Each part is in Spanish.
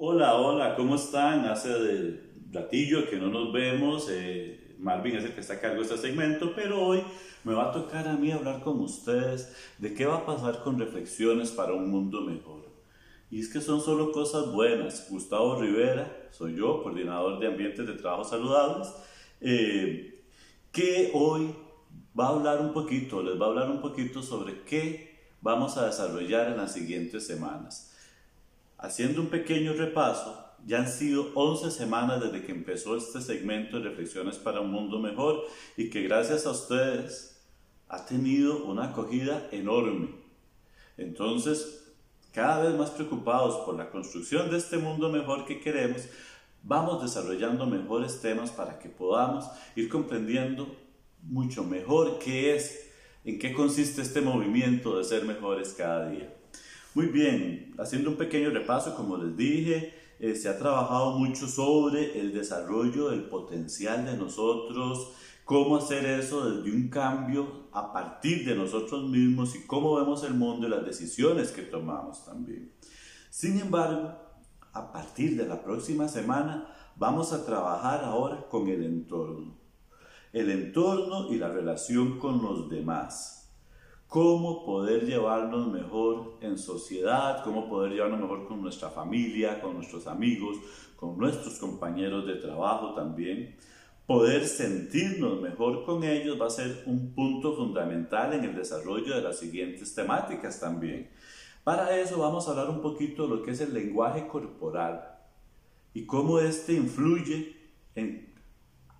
Hola, hola, ¿cómo están? Hace de ratillo que no nos vemos. Eh, Marvin es el que está a cargo de este segmento, pero hoy me va a tocar a mí hablar con ustedes de qué va a pasar con reflexiones para un mundo mejor. Y es que son solo cosas buenas. Gustavo Rivera, soy yo, coordinador de ambientes de trabajo saludables, eh, que hoy va a hablar un poquito, les va a hablar un poquito sobre qué vamos a desarrollar en las siguientes semanas. Haciendo un pequeño repaso, ya han sido 11 semanas desde que empezó este segmento de Reflexiones para un Mundo Mejor y que gracias a ustedes ha tenido una acogida enorme. Entonces, cada vez más preocupados por la construcción de este mundo mejor que queremos, vamos desarrollando mejores temas para que podamos ir comprendiendo mucho mejor qué es, en qué consiste este movimiento de ser mejores cada día. Muy bien, haciendo un pequeño repaso, como les dije, eh, se ha trabajado mucho sobre el desarrollo del potencial de nosotros, cómo hacer eso desde un cambio a partir de nosotros mismos y cómo vemos el mundo y las decisiones que tomamos también. Sin embargo, a partir de la próxima semana vamos a trabajar ahora con el entorno. El entorno y la relación con los demás cómo poder llevarnos mejor en sociedad, cómo poder llevarnos mejor con nuestra familia, con nuestros amigos, con nuestros compañeros de trabajo también. Poder sentirnos mejor con ellos va a ser un punto fundamental en el desarrollo de las siguientes temáticas también. Para eso vamos a hablar un poquito de lo que es el lenguaje corporal y cómo este influye en,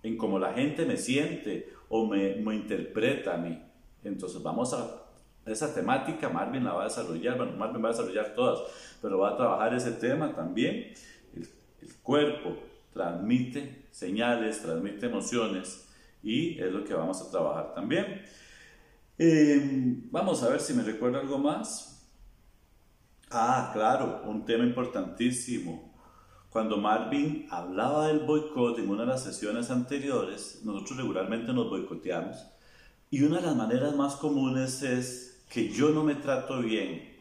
en cómo la gente me siente o me, me interpreta a mí. Entonces vamos a esa temática, Marvin la va a desarrollar, bueno, Marvin va a desarrollar todas, pero va a trabajar ese tema también. El, cuerpo transmite señales, transmite emociones y es lo que vamos a trabajar también. Em, vamos a ver si me recuerda algo más. Ah, claro, un tema importantísimo. Cuando Marvin hablaba del boicot en una de las sesiones anteriores, nosotros regularmente nos boicoteamos y una de las maneras más comunes es que yo no me trato bien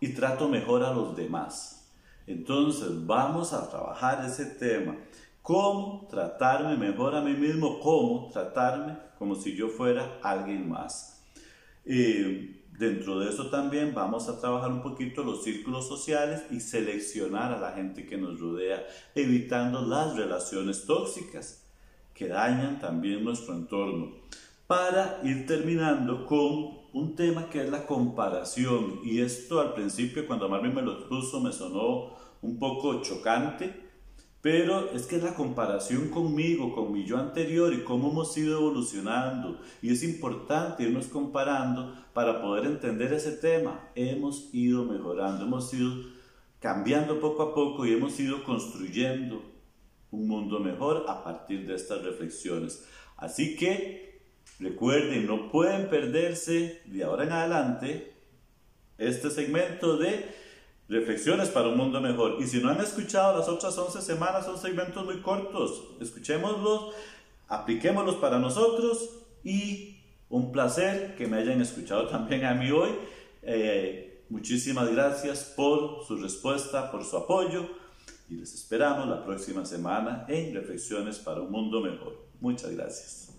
y trato mejor a los demás. Entonces vamos a trabajar ese tema. ¿Cómo tratarme mejor a mí mismo? ¿Cómo tratarme como si yo fuera alguien más? dentro de eso también vamos a trabajar un poquito los círculos sociales y seleccionar a la gente que nos rodea, evitando las relaciones tóxicas que dañan también nuestro entorno para ir terminando con un tema que es la comparación. Y esto al principio cuando Marvin me lo puso me sonó un poco chocante, pero es que es la comparación conmigo, con mi yo anterior y cómo hemos ido evolucionando. Y es importante irnos comparando para poder entender ese tema. Hemos ido mejorando, hemos ido cambiando poco a poco y hemos ido construyendo un mundo mejor a partir de estas reflexiones. Así que Recuerden, no pueden perderse de ahora en adelante este segmento de reflexiones para un mundo mejor. Y si no han escuchado las otras 11 semanas, son segmentos muy cortos. Escuchémoslos, apliquémoslos para nosotros y un placer que me hayan escuchado también a mí hoy. Eh, muchísimas gracias por su respuesta, por su apoyo y les esperamos la próxima semana en Reflexiones para un Mundo Mejor. Muchas gracias.